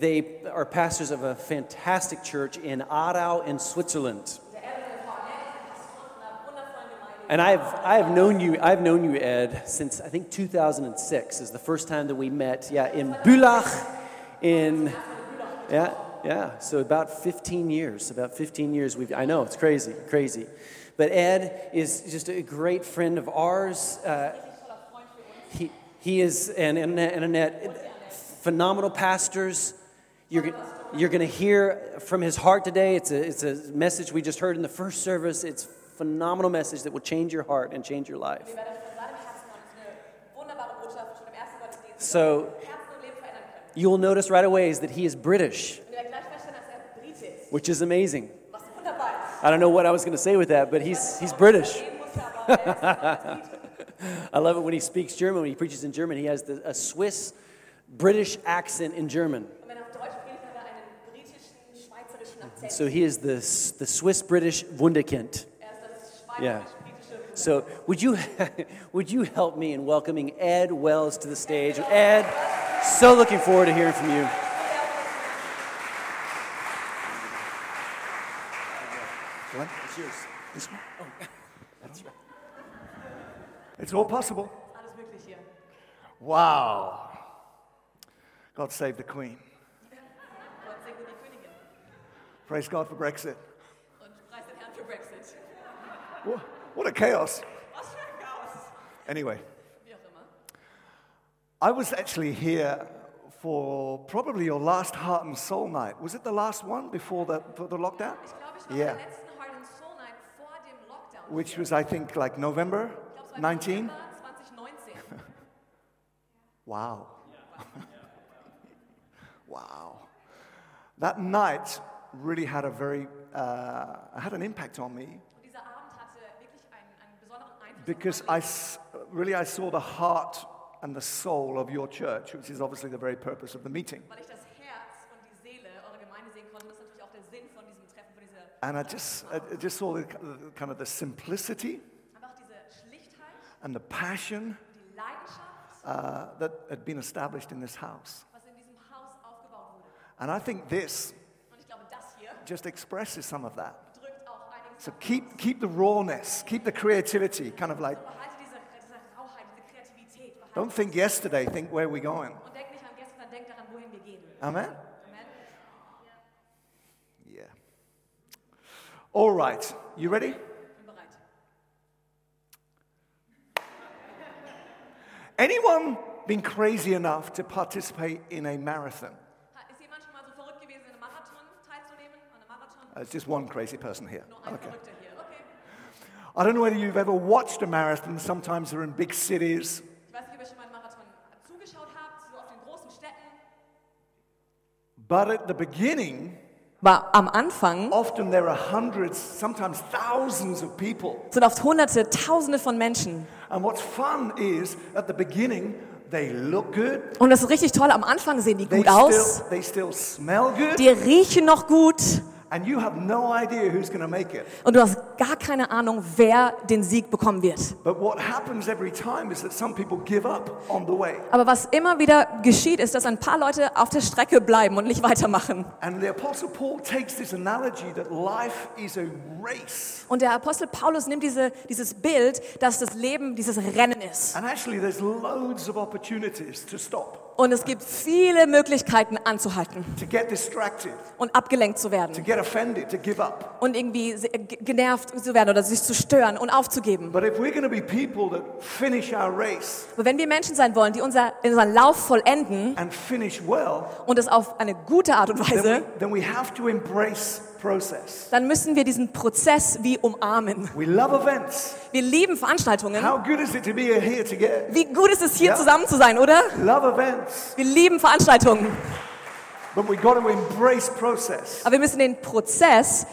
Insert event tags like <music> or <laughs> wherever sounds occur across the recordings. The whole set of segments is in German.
They are pastors of a fantastic church in Aarau in Switzerland. And I've, I've known you, I've known you, Ed, since I think 2006 is the first time that we met. Yeah, in Bülach, in, yeah, yeah. So about 15 years, about 15 years. We've, I know, it's crazy, crazy. But Ed is just a great friend of ours. Uh, he, he is, and, and Annette, phenomenal pastors. You're, you're going to hear from his heart today. It's a, it's a message we just heard in the first service. It's a phenomenal message that will change your heart and change your life. So-. You will notice right away is that he is British, which is amazing. I don't know what I was going to say with that, but he's, he's British. <laughs> I love it when he speaks German, when he preaches in German. He has the, a Swiss British accent in German. So he is the, the Swiss British Wunderkind. er ist das Yeah. So would you, <laughs> would you help me in welcoming Ed Wells to the stage? Ed, so looking forward to hearing from you. What? It's yours. This one? Oh, <laughs> that's right. It's all possible. Alles möglich hier. Wow. God save the Queen. Praise God for Brexit. Und preis den Herrn für Brexit. What a chaos. Was für ein Chaos. Anyway, Wie auch immer. I was actually here for probably your last Heart and Soul night. Was it the last one before the, for the lockdown? Ich glaube, ich war Yeah. bei der letzten Heart and Soul Night vor dem Lockdown. Which was, I think, like November Ich glaube, es war im 19? November 2019. <laughs> Wow. <laughs> wow. That night really had a very, uh, had an impact on me Und dieser Abend hatte wirklich einen, einen besonderen Einfluss because auf I mein Leben. s- really I saw the heart and the soul of your church, which is obviously the very purpose of the meeting. Weil ich das Herz und die Seele eurer Gemeinde sehen konnte. Das ist natürlich auch der Sinn von diesem Treffen, von dieser And I just, I I just saw the, the kind of the simplicity einfach diese Schlichtheit, and the passion die Leidenschaft, uh, that had been established in this house. was in diesem Haus aufgebaut wurde. And I think this Und ich glaube, das hier just expresses some of that. drückt auch einiges So aus. keep, keep the rawness, keep the creativity, kind of like, Behalte diese, diese Rauheit, diese Kreativität. Behalte don't think yesterday, think where we're going. Und denk nicht an gestern, denk daran, wohin wir gehen. Amen? Amen. Yeah. All right, you ready? Ich bin bereit. Anyone been crazy enough to participate in a marathon? Einem Marathon? There's just one crazy person here. Nur Okay. Verrückter. Okay. I don't know whether you've ever watched a marathon. Sometimes they're in big cities. Ich weiß nicht, ob ihr schon mal einen Marathon zugeschaut habt, so auf den großen Städten. But at the beginning, Aber am Anfang often there are hundreds, sometimes thousands of people. sind oft Hunderte, Tausende von Menschen. And what's fun is at the beginning, they look good, Und das ist richtig toll. Am Anfang sehen die they gut aus. still, they still smell good, Die riechen noch gut. And you have no idea who's going to make it. Und du hast gar keine Ahnung, wer den Sieg bekommen wird. But what happens every time is that some people give up on the way. Aber was immer wieder geschieht, ist, dass ein paar Leute auf der Strecke bleiben und nicht weitermachen. And the Apostle Paul takes this analogy that life is a race. Und der Apostel Paulus nimmt diese, dieses Bild, dass das Leben dieses Rennen ist. And actually, there's loads of opportunities to stop, Und es gibt viele Möglichkeiten anzuhalten to get distracted, und abgelenkt zu to werden get offended, to give up. und irgendwie genervt zu werden oder sich zu stören und aufzugeben. But if we're going to be people that finish our race Aber wenn wir Menschen sein wollen, die unser, unseren Lauf vollenden well, und es auf eine gute Art und then Weise, we, then we to embrace process. dann müssen wir diesen Prozess wie umarmen. We love events. Wir lieben Veranstaltungen. How good is it to be here together? Wie gut ist es, hier Ja. zusammen zu sein, oder? Love events. Wir lieben Veranstaltungen. But we got to embrace process. Aber wir müssen den Prozess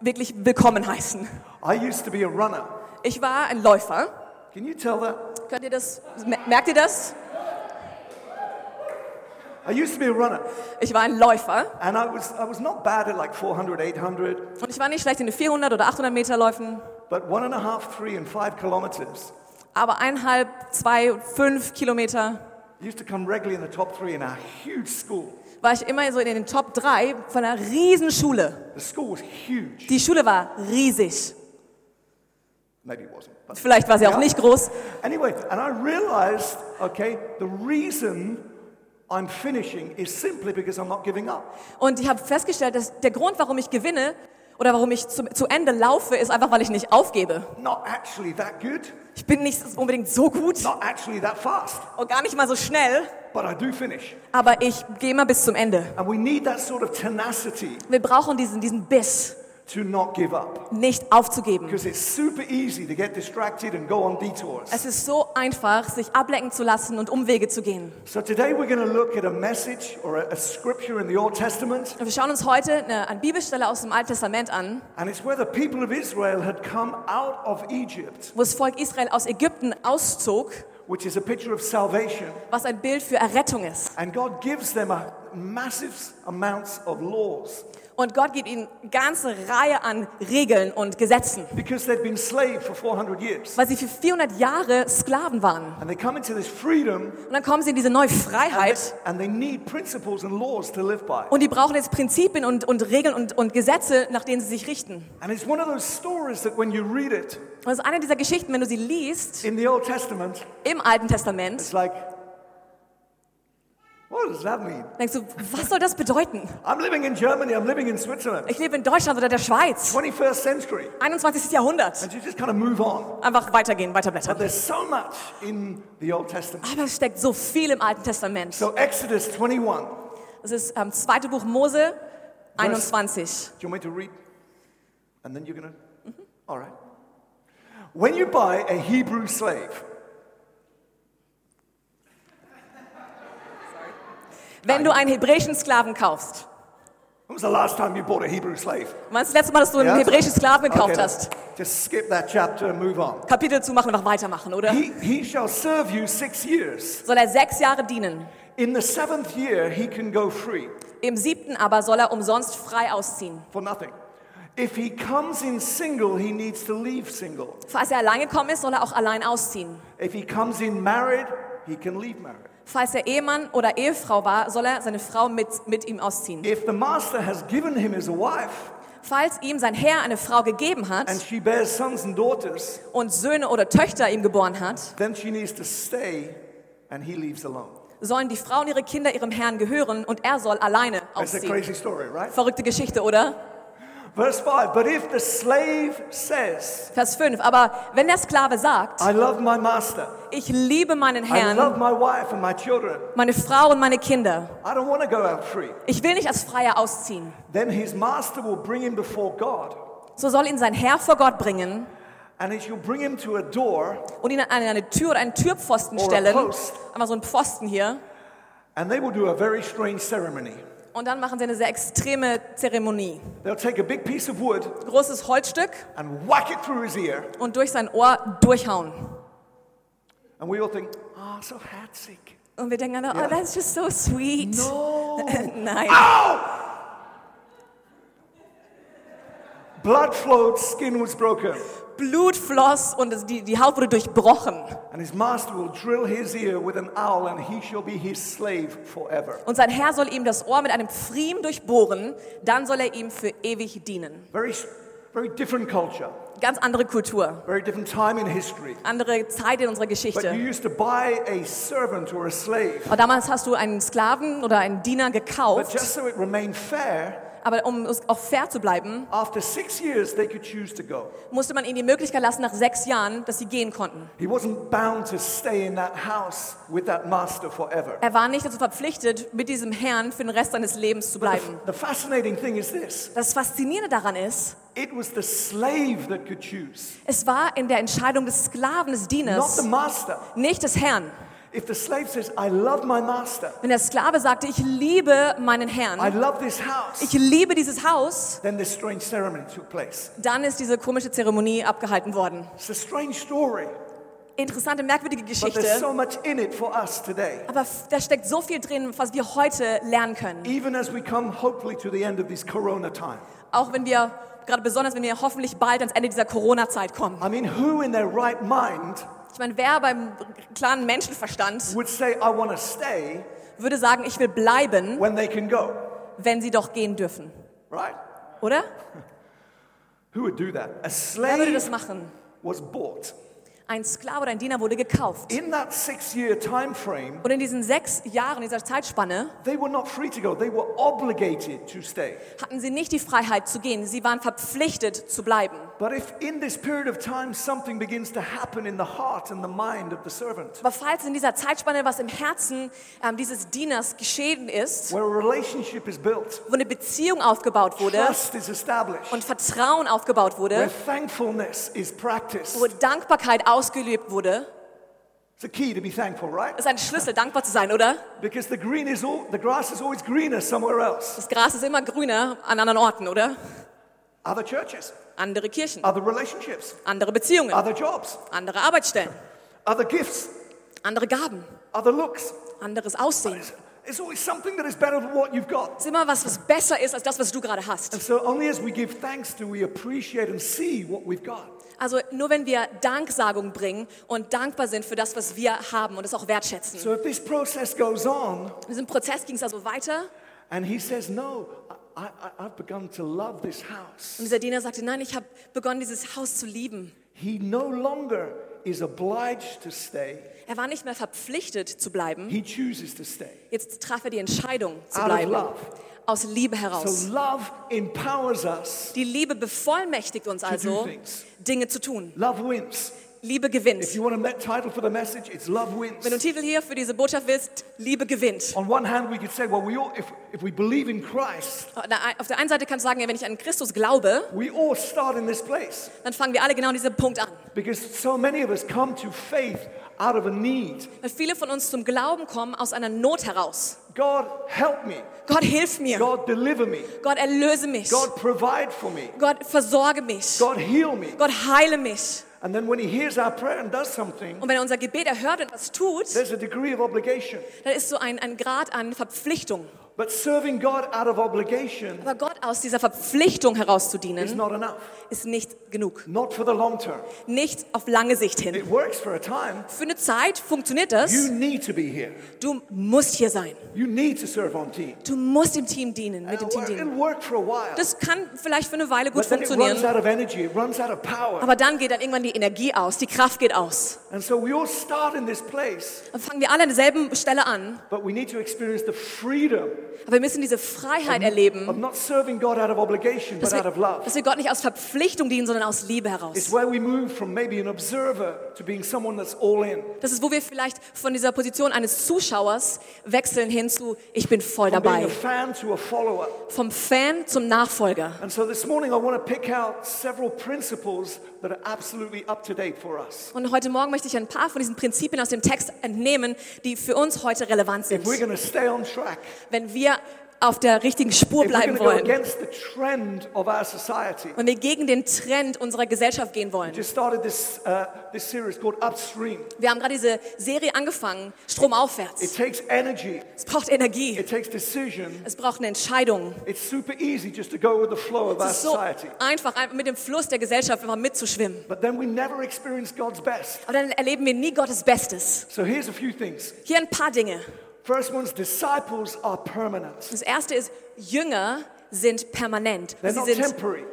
wirklich willkommen heißen. I used to be a runner. Ich war ein Läufer. Can you tell that? Könnt ihr das, merkt ihr das? I used to be a runner. Ich war ein Läufer. And I was, I was not bad at like 400, 800, Und ich war nicht schlecht in den 400 oder 800 Meter Läufen. but one and a half, three, and five kilometers Aber eineinhalb, zwei, fünf Kilometer used to come regularly in the top three in our huge school. war ich immer so in den Top 3 von einer riesen Schule. The school was huge. Die Schule war riesig. Maybe it wasn't. But Vielleicht war sie auch nicht groß. Anyway, and I realized, okay, the reason I'm finishing is simply because I'm not giving up. Und ich habe festgestellt, dass der Grund, warum ich gewinne oder warum ich zu, zu Ende laufe, ist einfach, weil ich nicht aufgebe. Not actually that good, Ich bin nicht unbedingt so gut not actually that fast, und gar nicht mal so schnell, but I do finish. aber ich gehe immer bis zum Ende. And we need that sort of tenacity Wir brauchen diesen, diesen Biss, to not give up. nicht aufzugeben. Because it's super easy to get distracted and go on detours. Es ist so einfach, sich ablenken zu lassen und Umwege zu gehen. So today we're going to look at a message or a, a scripture in the Old Testament, Und wir schauen uns heute eine, eine Bibelstelle aus dem Alten Testament an, and it's where the people of Israel had come out of Egypt, wo das Volk Israel aus Ägypten auszog, which is a picture of salvation. was ein Bild für Errettung ist. And God gives them a massive amounts of laws Und Gott gibt ihnen eine ganze Reihe an Regeln und Gesetzen, because they'd been slave for 400 years. weil sie für 400 Jahre Sklaven waren. And they come into this freedom Und dann kommen sie in diese neue and they, Freiheit and they need principles and laws to live by. und die brauchen jetzt Prinzipien und, und Regeln und, und Gesetze, nach denen sie sich richten. And it's one of those stories that when you read it Und das ist eine dieser Geschichten, wenn du sie liest in the Old Testament, im Alten Testament, it's like, what does that mean? denkst du, was soll das bedeuten? I'm living in Germany, I'm living in Switzerland, Ich lebe in Deutschland oder der Schweiz, 21st century. 21. Jahrhundert. And you just kind of move on. Einfach weitergehen, But weiterblättern. there's so much in the Old Testament. Aber es steckt so viel im Alten Testament. So Exodus 21. Das ist ähm, zweite Buch Mose 21. Do you want me to read? And then you're going to? All right. When you buy a Hebrew slave, Wenn du einen hebräischen Sklaven kaufst, when was the last time you bought a Hebrew slave? wann ist das letzte Mal, dass du einen Ja? hebräischen Sklaven gekauft Okay, hast? Just skip that chapter and move on. Kapitel zumachen, einfach weitermachen, oder? He, he shall serve you six years. Soll er sechs Jahre dienen. In the seventh year, he can go free Im siebten aber soll er umsonst frei ausziehen. for nothing. If he comes in single, he needs to leave single. Falls er allein gekommen ist, soll er auch allein ausziehen. If he comes in married, he can leave married. Falls er Ehemann oder Ehefrau war, soll er seine Frau mit, mit ihm ausziehen. If the master has given him his wife Falls ihm sein Herr eine Frau gegeben hat and she bears sons and daughters, und Söhne oder Töchter ihm geboren hat, then she needs to stay and he leaves alone. sollen die Frauen ihre Kinder ihrem Herrn gehören und er soll alleine That's a crazy story, right? Verrückte Geschichte, oder? Verse 5 But if the slave says, Vers 5. Aber wenn der Sklave sagt, I love my master, ich liebe meinen I love Herrn, my wife and my children, meine Frau und meine Kinder, I don't want to go out free, ich will nicht als Freier ausziehen, then his master will bring him before God so soll ihn sein Herr vor Gott bringen and he shall bring him to a door und ihn an eine Tür oder einen Türpfosten Or a stellen. post. Einmal so einen Pfosten hier. and they will do a very strange ceremony. Und dann machen sie eine sehr extreme Zeremonie. They'll take a big piece of wood Großes Holzstück and whack it through his ear, und durch sein Ohr durchhauen. and we all think, oh, so herzig. Und wir denken, oh, Ja. that's just so sweet. No. <laughs> Nein. Blood flowed, skin was broken. Blut floss und die, die Haut wurde durchbrochen. And his master will drill his ear with an awl, and he shall be his slave forever. Und sein Herr soll ihm das Ohr mit einem Pfriem durchbohren, dann soll er ihm für ewig dienen. Very, very different culture, Ganz andere Kultur, very different time in history. andere Zeit in unserer But Geschichte. you used to buy a servant or a slave. Aber damals hast du einen Sklaven oder einen Diener But gekauft, just so it remained fair, aber um auch fair zu bleiben, after six years they could choose to go. musste man ihnen die Möglichkeit lassen, nach sechs Jahren, dass sie gehen konnten. He wasn't bound to stay in that house with that master forever. Er war nicht dazu verpflichtet, mit diesem Herrn für den Rest seines Lebens zu bleiben. the, the fascinating thing is this Das Faszinierende daran ist, it was the slave that could choose, es war in der Entscheidung des Sklaven, des not Dieners, the master. nicht des Herrn. If the slave says, I love my master, Wenn der Sklave sagte, ich liebe meinen I Herrn, love this house, ich liebe dieses Haus, then this strange ceremony took place. dann ist diese komische Zeremonie abgehalten worden. It's a strange story, Interessante, merkwürdige but there's Geschichte. so much in it for us today. Aber da steckt so viel drin, was wir heute lernen können. Even as we come, hopefully, to the end of this corona time. Auch wenn wir, gerade besonders wenn wir hoffentlich bald ans Ende dieser Corona-Zeit kommen. I mean, who in their right mind Ich meine, wer beim klaren Menschenverstand would say, I want to stay würde sagen, ich will bleiben, when they can go? wenn sie doch gehen dürfen? Right? Oder? <laughs> Who would do that? A Wer würde das slave machen? was bought. Ein Sklave oder ein Diener wurde gekauft. In that six year time frame, Und in diesen sechs Jahren, dieser Zeitspanne, they were not free to go. They were obligated to stay. hatten sie nicht die Freiheit zu gehen. Sie waren verpflichtet zu bleiben. But if in this period of time something begins to happen in the heart and the mind of the servant, Aber falls in dieser Zeitspanne was im Herzen ähm, dieses Dieners geschehen ist, where a relationship is built, wo eine Beziehung aufgebaut wurde trust is established, und Vertrauen aufgebaut where wurde, thankfulness is practiced, wo Dankbarkeit ausgelebt wurde, it's a key to be thankful, right? ist ein Schlüssel, dankbar zu sein, oder? Because the green is all, the grass is always greener somewhere else. Das Gras ist immer grüner an anderen Orten, oder? Other churches, Andere Kirchen, other relationships, andere Beziehungen, andere Arbeitsstellen, andere Gaben, anderes Aussehen. It's always something that is better than what you've got. Es ist immer was, was besser ist als das, was du gerade hast. And so only as we give thanks do we appreciate and see what we've got. Also nur wenn wir Danksagung bringen und dankbar sind für das, was wir haben und es auch wertschätzen. So if this process goes on In diesem Prozess ging es also weiter and he says, No, I, I, I've begun to love this house, und dieser Diener sagte, nein, ich habe begonnen, dieses Haus zu lieben. he no longer is obliged to stay, Er war nicht mehr verpflichtet zu bleiben. he chooses to stay. Jetzt traf er die Entscheidung zu Out of bleiben. love. Aus Liebe heraus. So love empowers us. Die Liebe bevollmächtigt uns also. Dinge zu tun. Love wins. Liebe gewinnt. message. Wenn du einen Titel hier für diese Botschaft willst, Liebe gewinnt. Say, well, all, if, if Christ, Auf der einen Seite kannst du sagen, wenn ich an Christus glaube, we all start in this place. dann fangen wir alle genau an diesem Punkt an. Because so many of us come to faith out of a need. Weil viele von uns zum Glauben kommen aus einer Not heraus. God, help me. Gott, hilf mir. God, deliver me. Gott, erlöse mich. God, provide for me. Gott, versorge mich. God, heal me. Gott, heile mich. And then when He hears our prayer and does something, Und wenn er unser Gebet erhört und was tut, there's a degree of obligation. dann ist so ein, ein Grad an Verpflichtung. But serving God out of obligation Aber Gott aus dieser Verpflichtung is herauszudienen, not enough. ist nicht genug. Not for the long term. Nicht auf lange Sicht hin. It works for a time. Für eine Zeit funktioniert das. You need to be here. Du musst hier sein. You need to serve on team. Du musst im Team dienen, mit dem Team dienen. it'll work for a while. Das kann vielleicht für eine Weile gut But then it runs funktionieren, out of energy. It runs out of power. aber dann geht dann irgendwann die Energie aus, die Kraft geht aus. And so we all start in this place, Dann fangen wir alle an derselben Stelle an, but we need to experience the freedom aber wir müssen diese Freiheit of erleben, not serving God out of obligation, dass but out wir, of love. dass wir Gott nicht aus Verpflichtung dienen, sondern aus Liebe It's heraus. where we move from maybe an observer to being someone that's all in. Das ist, wo wir vielleicht von dieser Position eines Zuschauers wechseln hin zu, ich bin voll From being dabei. a fan to a follower. Vom Fan zum Nachfolger. And so this morning I want to pick out several principles that are absolutely up to date for us. Und heute Morgen möchte ich ein paar von diesen Prinzipien aus dem Text entnehmen, die für uns heute relevant sind. If we're going to stay on track, Wenn wir auf der richtigen Spur bleiben wollen. Wenn wir gegen den Trend unserer Gesellschaft gehen wollen. this, uh, this. Wir haben gerade diese Serie angefangen, It stromaufwärts. Es braucht Energie. it takes decision. Es braucht eine Entscheidung. Es ist so society. einfach, einfach mit dem Fluss der Gesellschaft einfach mitzuschwimmen. But then we never experience God's best. Aber dann erleben wir nie Gottes Bestes. So here's a few things. Hier ein paar Dinge. First one's disciples are permanent. Das erste ist, Jünger sind permanent. They're Sie not sind temporary.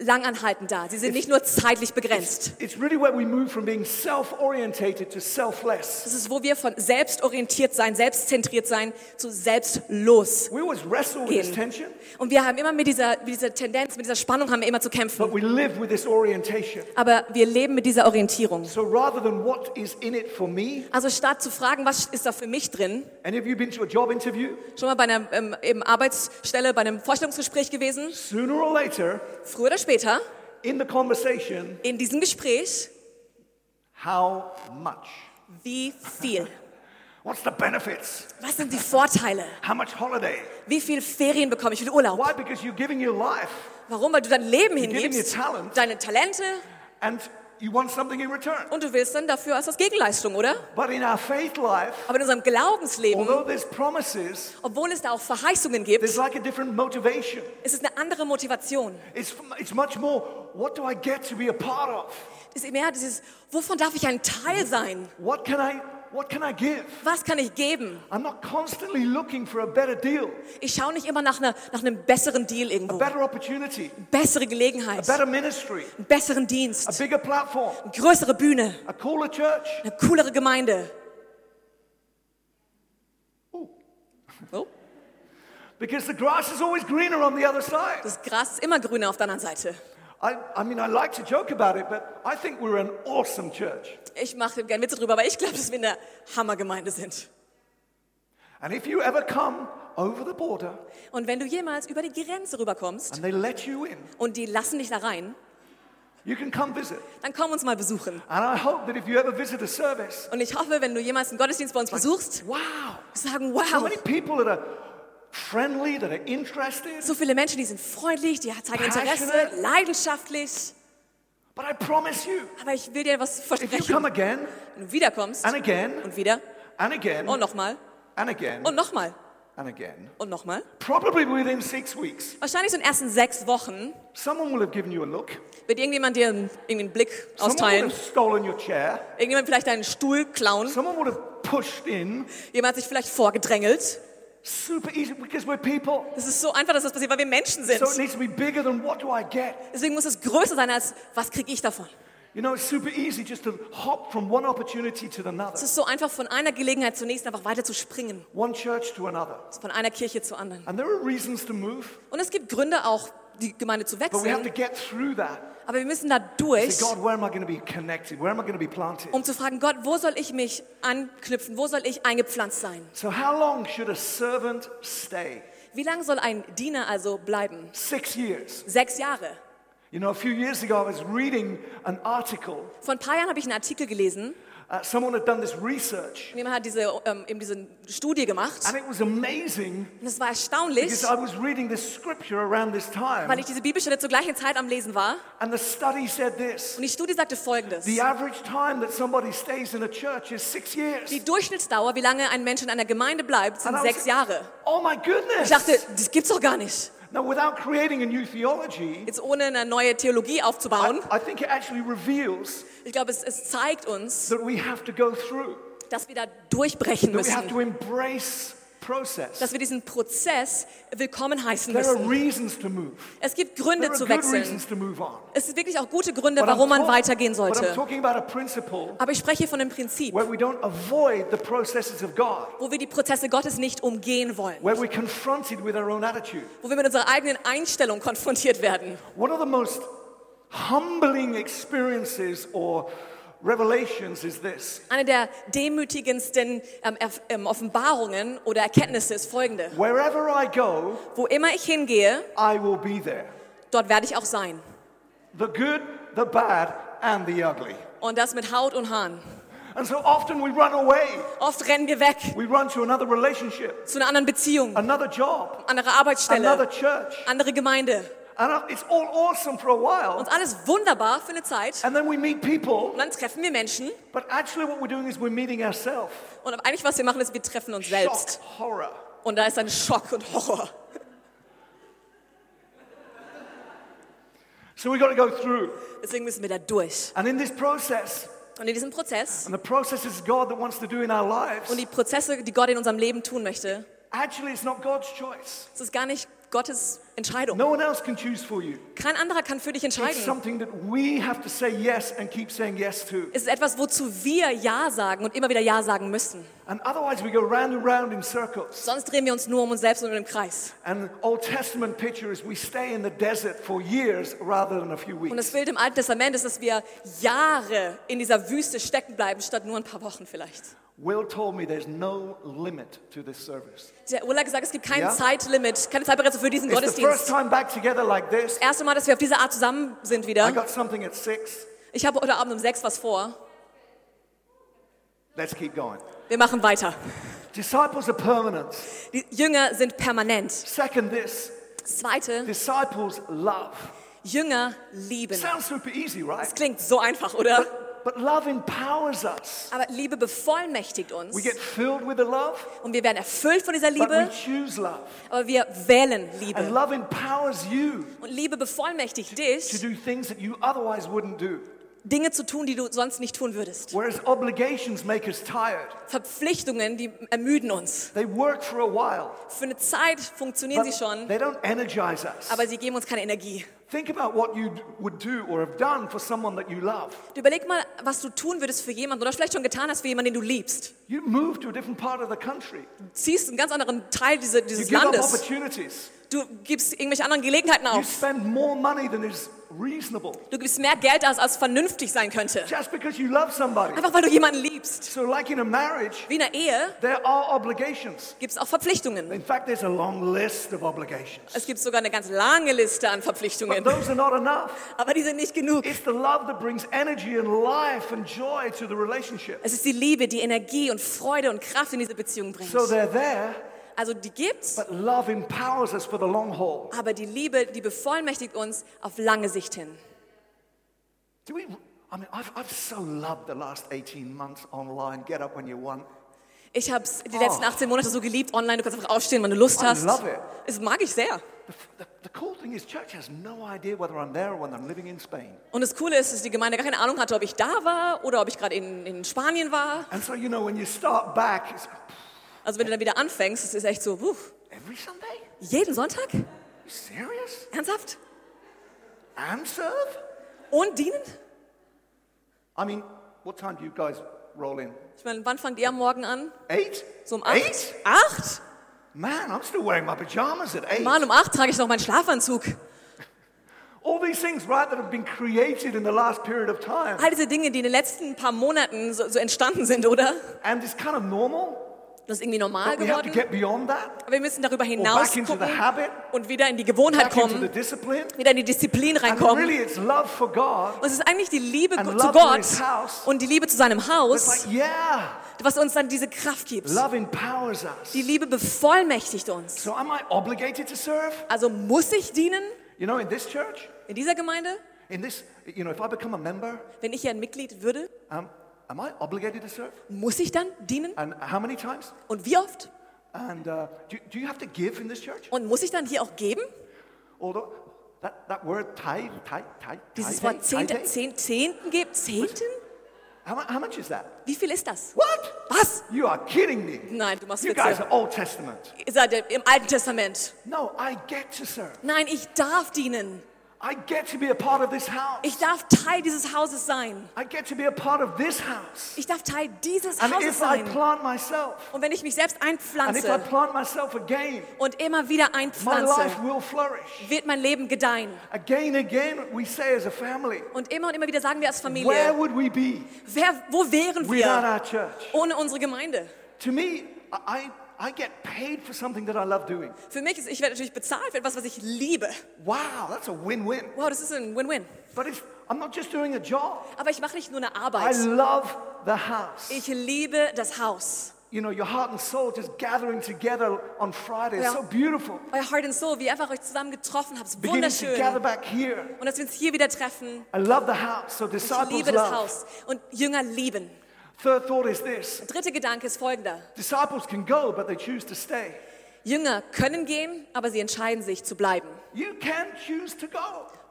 Langanhaltend da. Sie sind nicht nur zeitlich begrenzt. It's really where we move from being self-orientated to selfless. Das ist, wo wir von selbstorientiert sein, selbstzentriert sein zu selbstlos We always wrestle with this gehen. tension, Und wir haben immer mit dieser, mit dieser Tendenz, mit dieser Spannung haben wir immer zu but kämpfen. we live with this orientation. Aber wir leben mit dieser Orientierung. So rather than what is in it for me, Also statt zu fragen, was ist da für mich drin, any of you been to a job interview? schon mal bei einer ähm, eben Arbeitsstelle, bei einem Vorstellungsgespräch gewesen, Sooner or later, früher oder später, in the conversation, in diesem Gespräch, how much? wie viel? What's the benefits? Was sind die Vorteile? How much holiday? Wie viel Ferien bekomme ich, wie viel Urlaub? Why? Because you're giving your life. Warum? Weil du dein Leben giving hingibst, your talent. deine Talente And you want something in return. Und du willst dann dafür als das Gegenleistung, oder? But in our faith life, Aber in unserem Glaubensleben, although there's promises, obwohl es da auch Verheißungen gibt, there's like a different motivation. ist es eine andere Motivation. It's, it's much more, what do I get to be a part of? Es ist mehr dieses, wovon darf ich ein Teil sein? What can I, what can I give? Was kann ich geben? I'm not constantly looking for a better deal, Ich schaue nicht immer nach, einer, nach einem besseren Deal a irgendwo. Bessere a Gelegenheit, einen besseren a Dienst, bigger platform, eine größere Bühne, a cooler church. eine coolere Gemeinde. Oh, Because the grass is always greener on the other side. das Gras ist immer grüner auf der anderen Seite. I, I mean, I like to joke about it, but I think we're an awesome church. Ich mache gerne Witze drüber, aber ich glaube, dass wir eine Hammergemeinde sind. And if you ever come over the border Und wenn du jemals über die Grenze rüberkommst and they let you in, und die lassen dich da rein, you can come visit. dann komm uns mal besuchen. And I hope that if you ever visit a service, Und ich hoffe, wenn du jemals einen Gottesdienst bei uns besuchst, wow, sagen, so wow, many people that are friendly, that are interested. so viele Menschen, die sind freundlich, die zeigen Interesse, Passionate. leidenschaftlich. But I promise you, Aber ich will dir was if you versprechen. come again Wenn du wiederkommst and again und wieder and again und nochmal and again und nochmal and again, und nochmal, probably within six weeks, wahrscheinlich so in den ersten sechs Wochen someone will have given you a look. wird irgendjemand dir einen, irgendeinen Blick Someone austeilen, have stolen your chair. irgendjemand vielleicht deinen Stuhl klauen, Someone would have pushed in. jemand hat sich vielleicht vorgedrängelt. Super easy because we're people. Es ist so einfach, dass das passiert, weil wir Menschen sind. So it needs to be bigger than what do I get? Deswegen muss es größer sein als, was kriege ich davon? You know, it's super easy just to hop from one opportunity to Es another, ist so einfach, von einer Gelegenheit zur nächsten einfach weiter zu springen. one church to another. Von einer Kirche zur anderen. And there are reasons to move, Und es gibt Gründe auch, die Gemeinde zu but we have to wechseln. get through that. Aber wir müssen da durch, Say, God, where am I going to be connected? Where am I going to be planted? um zu fragen, Gott, wo soll ich mich anknüpfen? Wo soll ich eingepflanzt sein? So, how long should a servant stay? Wie lange soll ein Diener also bleiben? Six years. Sechs Jahre. You know, a few years ago, I was reading an article. Vor ein paar Jahren habe ich einen Artikel gelesen. Uh, someone had done this research, Jemand hat diese, ähm, eben diese Studie gemacht. and it was amazing Und es war erstaunlich, because I was reading this scripture around this time, weil ich diese Bibelstelle zur gleichen Zeit am Lesen war. and the study said this. Und die Studie sagte folgendes. The average time that somebody stays in a church is six years. Die Durchschnittsdauer, wie lange ein Mensch in einer Gemeinde bleibt, sind And sechs Jahre. Oh my Ich goodness! dachte, das gibt's doch gar nicht. Now, without creating a new theology, Jetzt ohne eine neue Theologie I, aufzubauen. I think it actually reveals Ich glaube, es, es zeigt uns, that we have to go through, dass wir da durchbrechen that we have müssen. to embrace. Dass wir diesen Prozess willkommen heißen There are müssen. reasons to move. Es gibt Gründe zu wechseln. Es sind wirklich auch gute Gründe, warum man weitergehen sollte. talking about a principle Aber ich spreche von einem Prinzip, where we don't avoid the processes of God, wo wir die Prozesse Gottes nicht umgehen wollen. Wo wir mit unserer eigenen Einstellung konfrontiert werden. One of the most humbling experiences or revelations is this. Eine der demütigendsten ähm, ähm, Offenbarungen oder Erkenntnisse ist folgende. Wherever I go, Wo immer ich hingehe, I will be there. dort werde ich auch sein. The good, the bad, and the ugly. Und das mit Haut und Haaren. And so often we run away. Oft rennen wir weg We run to another relationship, zu einer anderen Beziehung, another job, andere another Arbeitsstelle, church. andere Gemeinde. And it's all awesome for a while. Und alles wunderbar für eine Zeit. And then we meet people, Und dann treffen wir Menschen. but actually what we're doing is we're meeting ourselves. Und eigentlich, was wir machen, ist, wir treffen uns selbst. Shock, horror. Und da ist dann Schock und Horror. So we got to go through. Deswegen müssen wir da durch. And in this process, Und in diesem Prozess and the process is God that wants to do in our lives, und die Prozesse, die Gott in unserem Leben tun möchte, actually it's not God's choice. es ist gar nicht Gottes Entscheidung. No one else can choose for you. Kein anderer kann für dich It's entscheiden. something that we have to say yes and keep saying yes to. Es ist etwas, wozu wir Ja sagen und immer wieder Ja sagen müssen. And otherwise we go round and round in circles. Sonst drehen wir uns nur um uns selbst und im Kreis. And Old Testament picture is we stay in the desert for years rather than a few Und das weeks. Bild im Alten Testament ist, dass wir Jahre in dieser Wüste stecken bleiben, statt nur ein paar Wochen vielleicht. Will told me there's no limit to this service. Der Ulla hat gesagt, es gibt kein Ja? Zeitlimit, keine Zeitbegrenzung für diesen It's the first Gottesdienst. time back together like this. Das erste Mal, dass wir auf diese Art zusammen sind I wieder. got something at six. Ich habe heute Abend um sechs was vor. Let's keep going. Wir machen weiter. Disciples are permanent. Die Jünger sind permanent. Second, this Das Zweite, disciples love. Jünger lieben. Sounds super easy, right? Das klingt so einfach, oder? But love empowers us. Aber Liebe bevollmächtigt uns. We get filled with the love, Und wir werden erfüllt von dieser but we Liebe, choose love. aber wir wählen And Liebe. love empowers you Und Liebe bevollmächtigt to dich, do things that you otherwise wouldn't do. Dinge zu tun, die du sonst nicht tun würdest. Whereas obligations make us tired. Verpflichtungen, die ermüden uns. They work for a while, Für eine Zeit funktionieren but sie schon, they don't energize us. aber sie geben uns keine Energie. Think about what you would do or have done for someone that you love. Du überleg mal, was du tun würdest für jemanden oder vielleicht schon getan hast für jemanden, den du liebst. You move to a different part of the country. Du ziehst einen ganz anderen Teil diese, You dieses give up Landes. opportunities. Du gibst irgendwelche anderen Gelegenheiten auf. Du gibst mehr Geld aus, als vernünftig sein könnte. Einfach weil du jemanden liebst. So, like in a marriage, Wie in einer Ehe there are obligations. gibt es auch Verpflichtungen. In fact, there's a long list of obligations. Es gibt sogar eine ganz lange Liste an But Verpflichtungen. those are not enough. Aber die sind nicht genug. It's the love that brings energy and life and joy to the relationship. Es ist die Liebe, die Energie und Freude und Kraft in diese Beziehung bringt. So they're there, Also die gibt's, but love empowers us for the long haul. aber die Liebe, die bevollmächtigt uns auf lange Sicht hin. Do we? I mean, I've, I've so loved the last 18 months online. Get up when you want. Ich habe die letzten 18 Monate so geliebt online. Du kannst einfach aufstehen, wenn du Lust hast. Das mag ich sehr. Und das Coole ist, dass die Gemeinde gar keine Ahnung hatte, ob ich da war oder ob ich gerade in, in Spanien war. And so, you know, when you start back, it's Also wenn du dann wieder anfängst, es ist echt so, wuh, every Sunday? jeden Sonntag? You serious? Ernsthaft? And serve? Und dienen? I mean, what time do you guys roll in? Ich meine, wann fangt ihr am Morgen an? Eight? So um acht? Eight? Acht? Man, I'm still wearing my pajamas at eight. Mann, um acht trage ich noch meinen Schlafanzug. All these things, right, that have been created in the last period of time. All diese Dinge, die in den letzten paar Monaten so, so entstanden sind, oder? And it's kind of normal. Das ist irgendwie normal But we have to geworden. get beyond that. Aber wir müssen darüber hinaus back into the gucken habit. und wieder in die Gewohnheit Back into the kommen, discipline. wieder in die Disziplin And reinkommen. really, it's love for God. Und es ist eigentlich die Liebe And zu love for Gott his house. und die Liebe zu seinem It's Haus, like, yeah, was uns dann diese Kraft gibt. love empowers us. Die Liebe bevollmächtigt uns. So am I obligated to serve? Also muss ich dienen You know, in this church, in dieser Gemeinde, in this, you know, if I become a member, wenn ich hier ein Mitglied würde, um, am I obligated to serve? muss ich dann dienen? And how many times? Und wie oft? And uh, do, do you have to give in this church? Und muss ich dann hier auch geben? Although that, that word tithe, tithe, tithe, Dieses Wort Zehnte, Zehn, Zehnten gibt? Zehnten? how, how much is that? Wie viel ist das? What? Was? You are kidding me. Nein, du machst You guys are Old Testament. Ihr seid im Alten Testament. No, I get to serve. Nein, ich darf dienen. I get to be a part of this house. Ich darf Teil dieses Hauses sein. I get to be a part of this house. Ich darf Teil dieses And Hauses if I sein. plant myself, Und wenn ich mich selbst and if I einpflanze plant myself again, und immer wieder my einpflanze, wird mein Leben gedeihen. Again, again, we say as a family, Und immer und immer wieder sagen wir als where Familie, would we be wer, wo wären without wir our church? ohne unsere Gemeinde? To me, I, I get paid for something that I love doing. Für mich ist, ich werde natürlich bezahlt für etwas, was ich liebe. Wow, that's a win-win. Wow, das ist ein Win-Win. But if I'm not just doing a job, Aber ich mache nicht nur eine I Arbeit. love the house. Ich liebe das Haus. You know, your heart and soul just gathering together on Friday. It's Ja. so beautiful. Euer Heart and Soul, wie ihr einfach euch zusammen getroffen habt, ist Beginning to gather wunderschön. back here. Und dass wir uns hier wieder treffen. I love the house. So Ich disciples liebe das love. Haus. Und Jünger lieben. Third thought is this. Der dritte Gedanke ist folgender. Disciples can go, but they choose to stay. Jünger können gehen, aber sie entscheiden sich zu bleiben. You can choose to go.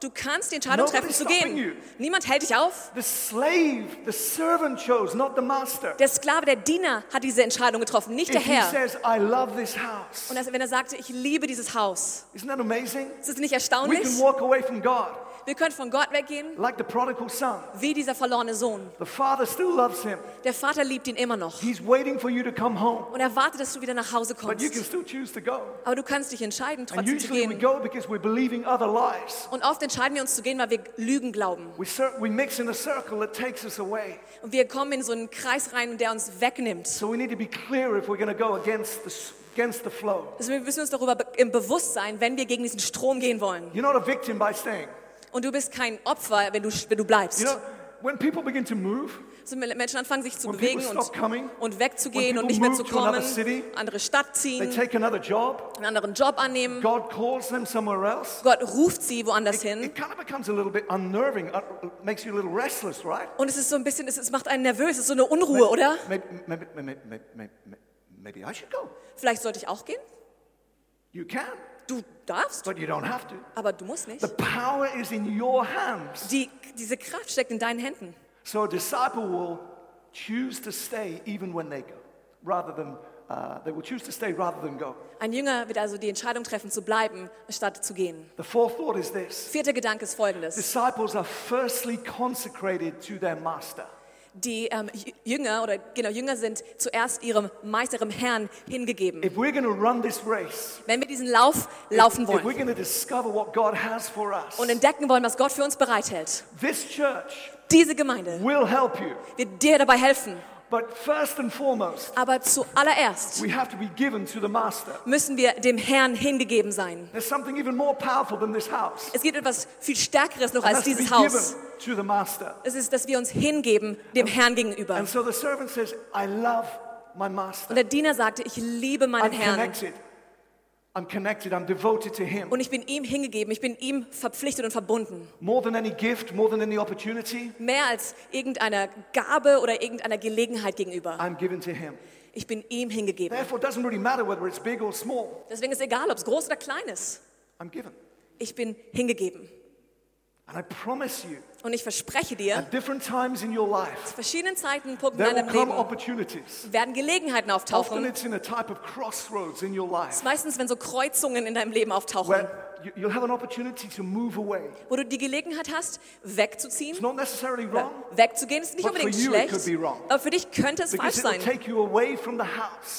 Du kannst die Entscheidung treffen zu stopping you. gehen. Niemand hält dich auf. The slave, the servant chose, not the master. Der Sklave, der Diener hat diese Entscheidung getroffen, nicht der If he Herr. says, I love this house, Und als- wenn er sagte, ich liebe dieses Haus, isn't that amazing? ist es nicht We erstaunlich? can walk away from God Wir können von Gott weggehen, like the prodigal son. wie dieser verlorene Sohn. The father still loves him. Der Vater liebt ihn immer noch. He's waiting for you to come home, Und er wartet, dass du wieder nach Hause but you can kommst. still choose to go. Aber du kannst dich entscheiden, And trotzdem zu usually we gehen. go because we're believing other lies. Und oft entscheiden wir uns zu gehen, weil wir Lügen glauben. We, cir- we mix in a circle that takes us away. Und wir kommen in so einen Kreis rein, der uns wegnimmt. So we need to be clear if we're going to go against the, against the flow. Müssen wir uns darüber be- im Bewusstsein, wenn wir gegen diesen Strom gehen wollen. You're not a victim by staying. Und du bist kein Opfer, wenn du, wenn du bleibst. You know, when people begin to move, So Menschen anfangen sich zu When bewegen und, coming, und wegzugehen und nicht mehr zu kommen, city, andere Stadt they ziehen, take another job, einen anderen Job annehmen. God calls them somewhere else. Gott ruft sie woanders It, hin. it kind of unnerving, uh, restless, right? Und es ist so ein bisschen, es, es macht einen nervös, es ist so eine Unruhe, oder? Maybe, maybe, maybe, maybe, maybe, maybe I should go. Vielleicht sollte ich auch gehen? You can, Du darfst, but you don't have to. aber du musst nicht. The power is in your hands. Die, diese Kraft steckt in deinen Händen. So a disciple will choose to stay even when they go, rather than, uh, they will choose to stay rather than go. Ein Jünger wird also die Entscheidung treffen, zu bleiben, statt zu gehen. The fourth thought is this Vierter Gedanke ist folgendes. disciples are firstly consecrated to their master. Die ähm, Jünger oder genau Jünger sind zuerst ihrem Meister, ihrem Herrn hingegeben. If we're run this race, Wenn wir diesen Lauf laufen if we're wollen going to discover what God has for us, und entdecken wollen, was Gott für uns bereithält, this church diese Gemeinde will help you. wird dir dabei helfen. But first and foremost, Aber zuallererst we have to be given to the master. müssen wir dem Herrn hingegeben sein. There's something even more powerful than this house. Es gibt etwas viel Stärkeres noch And als that's to be dieses given Haus. to the master. Es ist, dass wir uns hingeben dem Herrn gegenüber. And so the servant says, I love my Und master. der Diener sagte, ich liebe meinen I'm Herrn connected. I'm connected. I'm devoted to him. und ich bin ihm hingegeben, ich bin ihm verpflichtet und verbunden. More than any gift, more than any opportunity, Mehr als irgendeiner Gabe oder irgendeiner Gelegenheit gegenüber. I'm given to him. Ich bin ihm hingegeben. Therefore, it doesn't really matter whether it's big or small. Deswegen ist egal, ob es groß oder klein ist. I'm given. Ich bin hingegeben. And I promise you, Und ich verspreche dir, at different times in your life, zu verschiedenen Zeitpunkten in deinem Leben werden Gelegenheiten auftauchen. your life Meistens, wenn so Kreuzungen in deinem Leben auftauchen, wo du die Gelegenheit hast, wegzuziehen. Wrong wegzugehen ist nicht unbedingt schlecht, aber für dich könnte es falsch sein,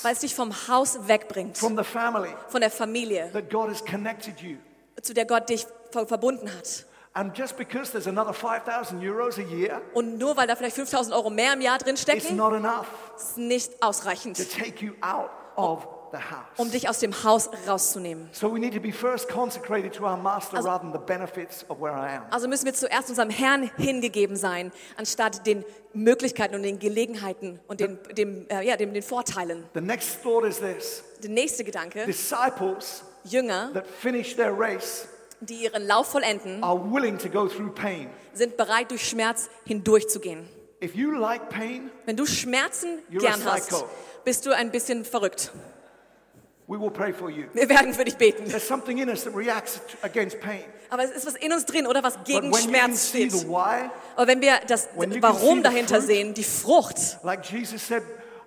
weil es dich vom Haus wegbringt, von der Familie, that God has connected you. zu der Gott dich ver- verbunden hat. And just because there's another 5,000 euros a year, Und nur weil da vielleicht 5000 Euro mehr im Jahr drin it's stecken, not enough ist nicht ausreichend, to take you out of the house. um dich aus dem Haus rauszunehmen. So we need to be first consecrated to our master Also- rather than the benefits of where I am. Also müssen wir zuerst unserem Herrn hingegeben sein, anstatt den Möglichkeiten und den Gelegenheiten und den, dem, äh, ja, dem, den Vorteilen. The next thought is this Der nächste Gedanke, disciples Jünger, that finish their race die ihren Lauf vollenden, are willing to go through pain. sind bereit, durch Schmerz hindurchzugehen. If you like pain, Wenn du Schmerzen You're a gern hast, psycho. bist du ein bisschen verrückt. we will pray for you. Wir werden für dich beten. There's something in us that reacts against pain. Aber es ist was in uns drin, oder was But gegen when you can Schmerz see steht. the why, Aber wenn wir das When you can see Warum the dahinter fruit- sehen, die Frucht, like Jesus said,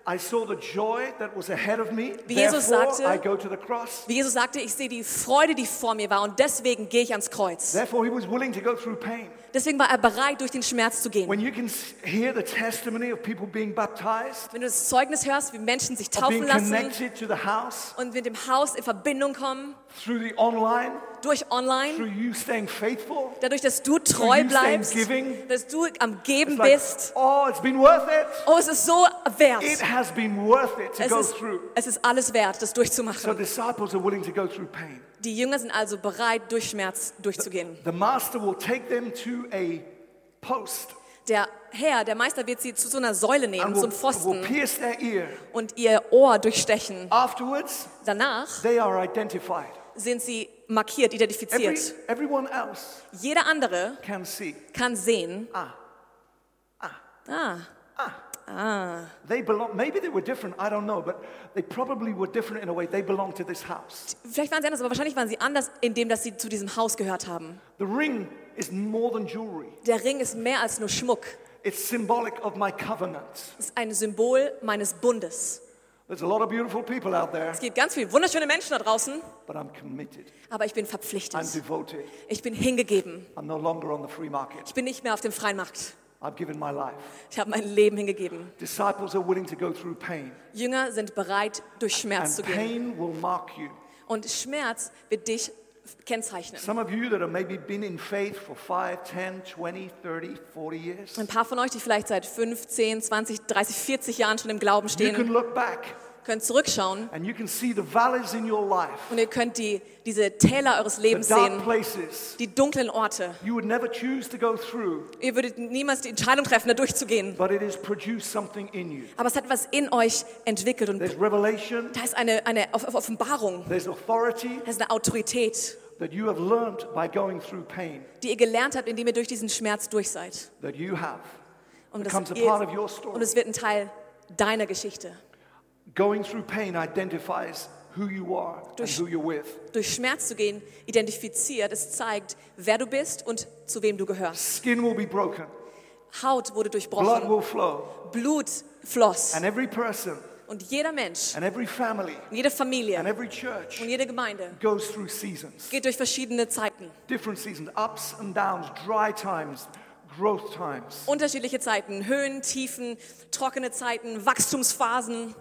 I saw the joy that was ahead of me. Wie Jesus Therefore, sagte- I go to the cross. wie Jesus sagte, ich sehe die Freude, die vor mir war und deswegen gehe ich ans Kreuz. Therefore, he was willing to go through pain. Deswegen war er bereit, durch den Schmerz zu gehen. When you can hear the testimony of people being baptized, Wenn du das Zeugnis hörst, wie Menschen sich taufen being lassen connected to the house und mit dem Haus in Verbindung kommen, through the online, durch online, faithful, dadurch, dass du treu bleibst, giving. dass du am Geben like, bist. oh, it's been worth it. Oh, es ist so wert. It has been worth it to Es go ist, through. es ist alles wert, das So durchzumachen. disciples are willing to go through pain. Die Jünger sind also bereit, durch Schmerz durchzugehen. The master will take them to a post Der Herr, der Meister wird sie zu so einer Säule nehmen, zum Pfosten und ihr Ohr durchstechen. Afterwards, Danach they are identified. sind sie markiert, Every, identifiziert. everyone else Jeder andere can see. kann sehen, Ah, ah, they belong. Maybe they were different. I don't know, but they probably were different in a way. They belong to this house. vielleicht waren sie anders, aber wahrscheinlich waren sie anders, indem dass sie zu diesem Haus gehört haben. The ring is more than jewelry. Der Ring ist mehr als nur Schmuck. It's symbolic of my covenant. Es ist ein Symbol meines Bundes. There's a lot of beautiful people out there, Es gibt ganz viele wunderschöne Menschen da draußen, but I'm committed. aber ich bin I'm verpflichtet. devoted. Ich bin hingegeben. I'm no longer on the free market. Ich bin nicht mehr auf dem freien Markt. I've given my life. Ich habe mein Leben hingegeben. Disciples are willing to go through pain, Jünger sind bereit, durch Schmerz zu and gehen. pain will mark you. Und Schmerz wird dich kennzeichnen. Some of you that have maybe been in faith for 5, 10, 20, 30, 40 years, Ein paar von euch, die vielleicht seit 15, 20, 30, 40 Jahren schon im Glauben you can stehen, look back könnt zurückschauen and you can see the valleys in your life, und ihr könnt die, diese Täler eures the Lebens dark sehen, places die dunklen Orte. you would never choose to go through, Ihr würdet niemals die Entscheidung treffen, da durchzugehen. but it has produced something in you. Aber es hat was in euch entwickelt und There's revelation, da ist eine, eine Off- Off- Offenbarung, there's authority da ist eine Autorität, that you have learned by going through pain die ihr gelernt habt, indem ihr durch diesen Schmerz durch seid. that you have. Und, a ihr, und es wird ein Teil deiner Geschichte. Going through pain identifies who you are and Durch- who you're with. Durch Schmerz zu gehen, identifiziert, es zeigt, wer du bist und zu wem du gehörst. Skin will be broken, Haut wurde blood durchbrochen, will flow, Blut floss. and every person Und jeder Mensch, and every family und jede and Familie every church und jede Gemeinde goes through seasons. geht durch verschiedene Zeiten. Different seasons, ups and downs, dry times, growth times. Unterschiedliche Zeiten, Höhen, Tiefen, trockene Zeiten, Wachstumsphasen.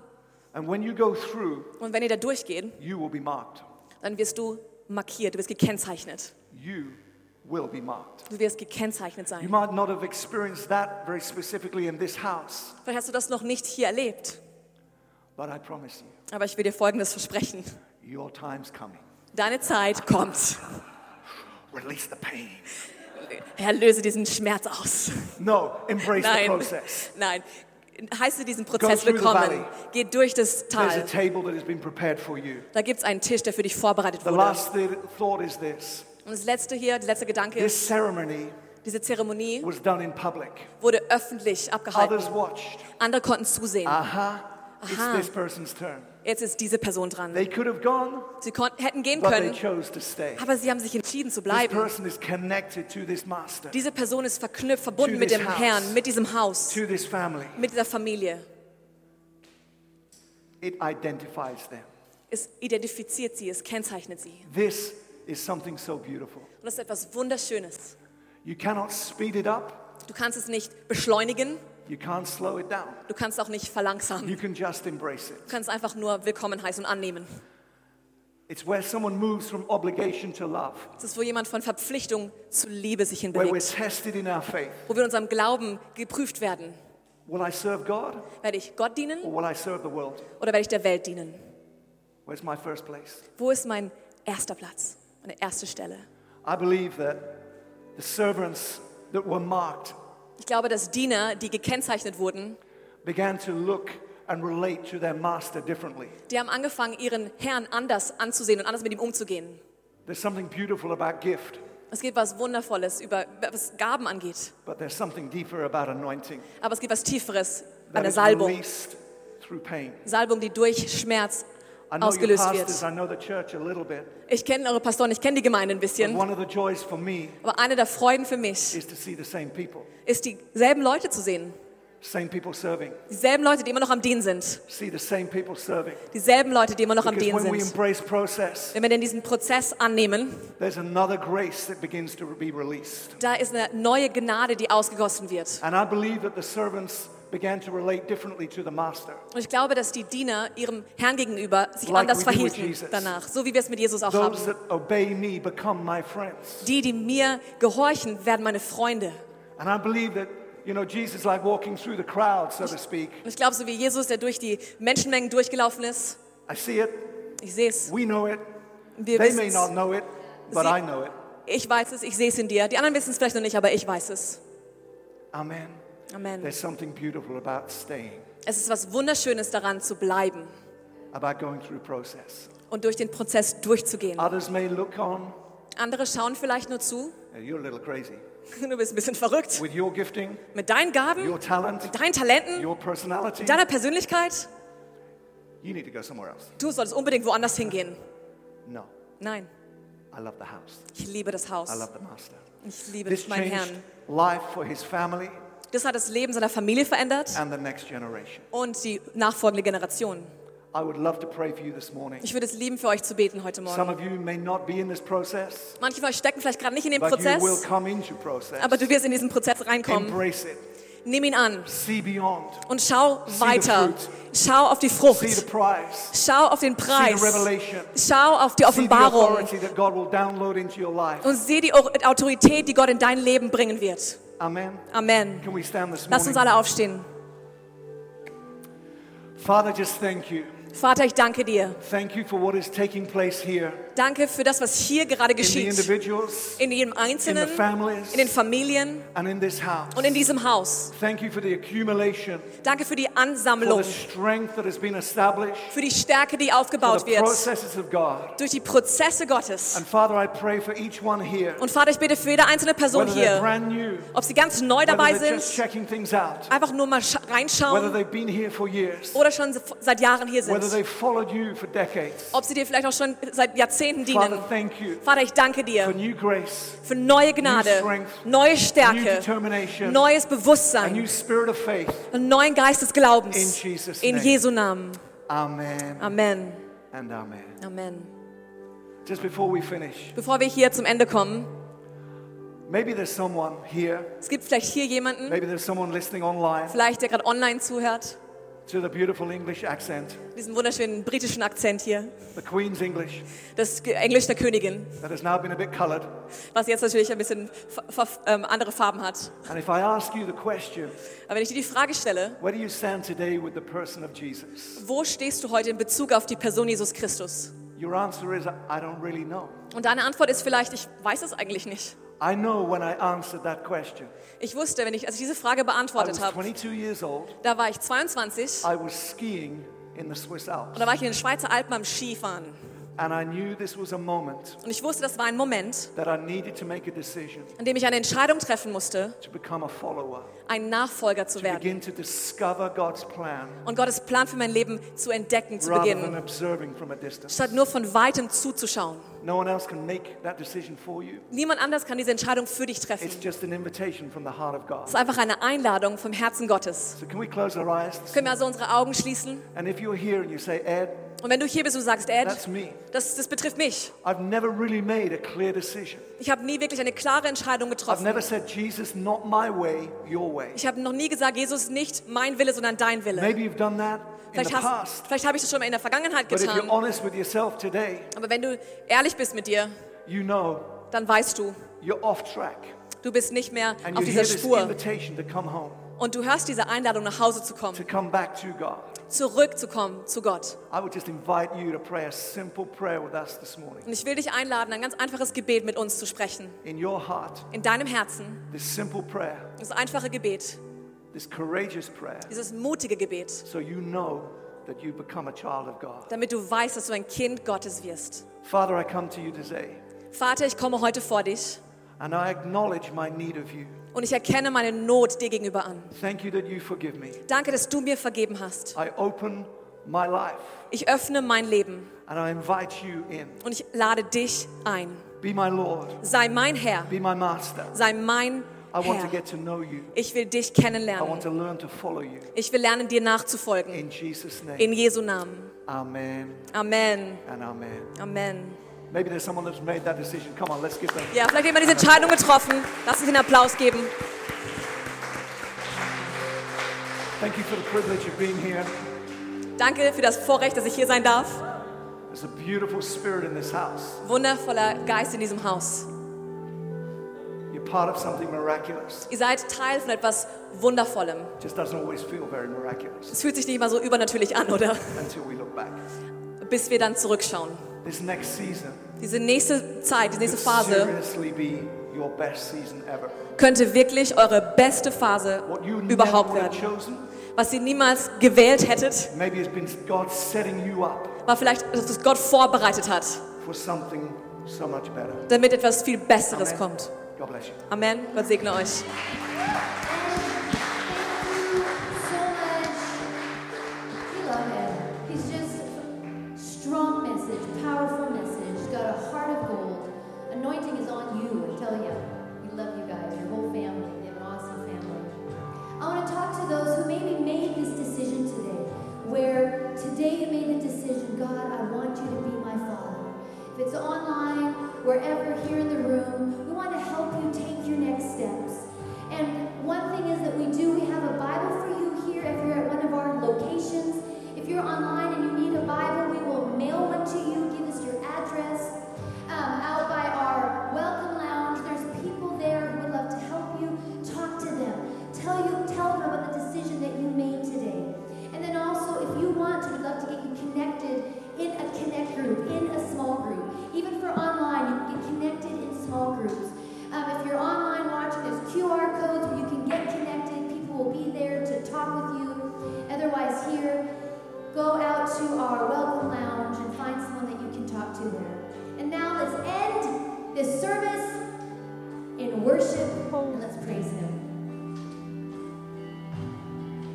And when you go through, Und wenn ihr da durchgeht, you will be marked. dann wirst du markiert, du wirst gekennzeichnet. You will be marked. Du wirst gekennzeichnet You sein. might not have experienced that very specifically in this house, Vielleicht hast du das noch nicht hier erlebt, but I promise you, aber ich will dir Folgendes versprechen. your time's coming. Deine Zeit kommt. Release the pain. Herr, löse diesen Schmerz aus. No, embrace the Nein, process. nein. Heiße diesen Prozess willkommen. Geh durch das Tal. table that has been prepared for you. Da gibt es einen Tisch, der für dich vorbereitet The wurde. last th- thought is this Und das letzte hier, der letzte Gedanke ist, diese Zeremonie was done in public. wurde öffentlich abgehalten. Andere konnten zusehen. Aha, it's Aha. This. Jetzt ist diese Person dran. They could have gone, Sie hätten gehen but they können, chose to stay. aber sie haben sich entschieden zu This bleiben. person is connected to this master, Diese Person ist verknüpft, verbunden mit this dem house. Herrn, mit diesem Haus, to this family. mit dieser Familie. It identifies them. Es identifiziert sie, es kennzeichnet sie. This is something so beautiful. Und das ist etwas Wunderschönes. You cannot speed it up, Du kannst es nicht beschleunigen, you can't slow it down. du kannst auch nicht verlangsamen. You can just embrace it. Du kannst einfach nur willkommen heißen und annehmen. It's where someone moves from obligation to love, Es ist, wo jemand von Verpflichtung zu Liebe sich where we're hinbewegt. tested in our faith. Wo wir in unserem Glauben geprüft werden. Will I serve God Werde ich Gott dienen or will I serve the world? oder werde ich der Welt dienen? Where's my first place? Wo ist mein erster Platz? Meine erste Stelle? I believe that the servants that were marked Ich glaube, dass Diener, die gekennzeichnet wurden, began to look and relate to their master differently. die haben angefangen, ihren Herrn anders anzusehen und anders mit ihm umzugehen. There's something beautiful about gift, Es gibt was Wundervolles, über, was Gaben angeht. but there's something deeper about anointing Aber es gibt was Tieferes an der Salbung. Salbung, die durch Schmerz ausgelöst wird. Ich kenne eure Pastoren, ich kenne die Gemeinde ein bisschen. Aber eine der Freuden für mich ist, dieselben Leute zu sehen. Dieselben Leute, die immer noch am Dienen sind. Dieselben Leute, die immer noch am Dienen sind. Wenn wir denn diesen Prozess annehmen, there's another grace that begins to be released. da ist eine neue Gnade, die ausgegossen wird. And I believe that the servants began to relate differently to the master. Und ich glaube, dass die Diener ihrem Herrn gegenüber sich Like anders verhielten danach. So wie wir es mit Jesus auch Those haben. that obey me become my friends. Die, die mir gehorchen, werden meine Freunde. And I believe that, you know, Jesus is like walking through the crowd, so to speak. Und ich glaube, so wie Jesus, der durch die Menschenmengen durchgelaufen ist, I see it, ich sehe es. we know it, Wir they may not know it, but Sie- I know it. Ich weiß es, ich sehe es in dir. Die anderen wissen es vielleicht noch nicht, aber ich weiß es. Amen. Amen. There's something beautiful about staying, Es ist was Wunderschönes daran zu bleiben about going through process. und durch den Prozess durchzugehen. Others may look on, Andere schauen vielleicht nur zu. "Hey, you're a little crazy. <laughs> Du bist ein bisschen verrückt. With your gifting, Mit deinen Gaben, your talent, mit deinen Talenten, your personality, mit deiner Persönlichkeit. you need to go somewhere else. Du solltest unbedingt woanders hingehen. No, Nein, I love the house. ich liebe das I Haus. love the master. Ich liebe This meinen Herrn. life for his family Das hat das Leben seiner Familie verändert and the next generation. und die nachfolgende Generation. I would love to pray for you this morning. Ich würde es lieben, für euch zu beten heute Some Morgen. of you may not be in this process, Manche von euch stecken vielleicht gerade nicht in dem but you will Prozess, come into process. aber du wirst in diesen Prozess reinkommen. Embrace it. Nimm ihn an See beyond. und schau the weiter. fruit. Schau auf die See the Frucht. prize. Schau auf den See Preis. the revelation. Schau auf die See the Offenbarung authority that God will download into your life. und sieh die Autorität, die Gott in dein Leben bringen wird. Amen. Amen. Can we stand this Lass uns alle aufstehen. Father, just thank you Vater, ich danke dir. Thank you for what is taking place here Danke für das, was hier gerade geschieht. In jedem in Einzelnen, in den Familien and in this house. und in diesem Haus. Thank you for the accumulation, Danke für die for Ansammlung, the strength that has been established, für die Stärke, die for aufgebaut the wird durch die Prozesse Gottes. And Father, I pray for each one here, Und Vater, ich bitte für jede einzelne Person hier, ob sie ganz neu dabei sind, einfach nur mal reinschauen they've been here for years, oder schon seit Jahren hier whether sind. they've followed you for decades. Ob sie dir vielleicht auch schon seit Jahrzehnten Father, dienen. thank you Vater, ich danke dir für neue Gnade, neue Stärke, neues Bewusstsein, einen neuen Geist des Glaubens. In. Jesu Namen. Amen Amen. amen. Amen. Just before we finish, Bevor wir hier zum Ende kommen, maybe there's someone here, es gibt vielleicht hier jemanden, maybe there's someone listening online vielleicht der gerade online zuhört, to the beautiful English accent, diesen wunderschönen britischen Akzent hier, the Queen's English, das Englisch der Königin, that has now been a bit colored. was jetzt natürlich ein bisschen ähm, andere Farben hat. And if I ask you the question, Aber wenn ich dir die Frage stelle, where do you stand today with the person of Jesus? wo stehst du heute in Bezug auf die Person Jesus Christus? Your answer is, I don't really know. Und deine Antwort ist vielleicht, ich weiß es eigentlich nicht. I know when I answered that question. Ich wusste, wenn ich, als ich diese Frage I was beantwortet habe, 22 years old. da war ich 22 I was skiing in the Swiss Alps. und da war ich in den Schweizer Alpen am Skifahren. And I knew this was a moment Und ich wusste, das war ein Moment, that I needed to make a decision an dem ich eine Entscheidung treffen musste, to become a follower, ein Nachfolger zu to werden begin to discover God's plan und Gottes Plan für mein Leben zu entdecken, zu rather than beginnen, observing from a distance. statt nur von weitem zuzuschauen. No one else can make that decision for you. Niemand anders kann diese Entscheidung für dich treffen. It's just an invitation from the heart of Es ist einfach eine Einladung vom Herzen Gottes. So can we close our eyes? Können wir also unsere Augen schließen? And if you're here and you say, Ed, Und wenn du hier bist und sagst, Ed, that's me. das, das betrifft mich. I've never really made a clear decision. Ich habe nie wirklich eine klare Entscheidung I've getroffen. never said, Jesus, not my way, your way. Ich habe noch nie gesagt, Jesus, nicht mein Wille, sondern dein Wille. Maybe you've done that in the Vielleicht, hast, past. vielleicht habe ich das schon mal in der Vergangenheit But if you're getan. honest with yourself today, Aber wenn du ehrlich bist mit dir, you know dann weißt du, you're off track. du bist nicht mehr And auf you dieser this Spur. invitation to come home, Und du hörst diese Einladung, nach Hause zu to kommen, come back to God. zurückzukommen zu Gott. I would just invite you to pray a simple prayer with us this morning. Und ich will dich einladen, ein ganz einfaches Gebet mit uns zu sprechen. In your heart, In deinem Herzen. this simple prayer, Das einfache Gebet, this courageous prayer, dieses mutige Gebet, so you know that you become a child of God. damit du weißt, dass du ein Kind Gottes wirst. Father, I come to you today, Vater, ich komme heute vor dich and I acknowledge my need of you. Und ich erkenne meine Not dir gegenüber an. Thank you that you forgive me. Danke, dass du mir vergeben hast. I open my life, Ich öffne mein Leben and I invite you in. und ich lade dich ein. Be my Lord, Sei mein Herr, be my master. sei mein I want to get to know you. Ich will dich I want kennenlernen. to learn to follow you. Ich will lernen, dir nachzufolgen. In Jesus' name. In Jesu Namen. Amen Amen. and amen. Amen. Maybe there's someone that's made that decision. Come on, let's give them. Ja, vielleicht hat jemand diese Entscheidung getroffen. Lass uns einen Applaus geben. Thank you for the privilege of being here. Danke für das Vorrecht, dass ich hier sein darf. There's a beautiful spirit in this house. Wundervoller Geist in diesem Haus. You're part of something miraculous. Ihr seid Teil von etwas Wundervollem. Just doesn't always feel very miraculous Es fühlt sich nicht immer so übernatürlich an, oder? until we look back. Bis wir dann zurückschauen. This next season Diese nächste Zeit, die nächste could Phase seriously be your best season ever. könnte wirklich eure beste Phase What you überhaupt werden. Was ihr niemals gewählt hättet, maybe it's been God setting you up war vielleicht, dass es Gott vorbereitet hat, for something so much better. damit etwas viel Besseres kommt. God bless you. Amen. Gott segne euch. If it's online, wherever here in the room,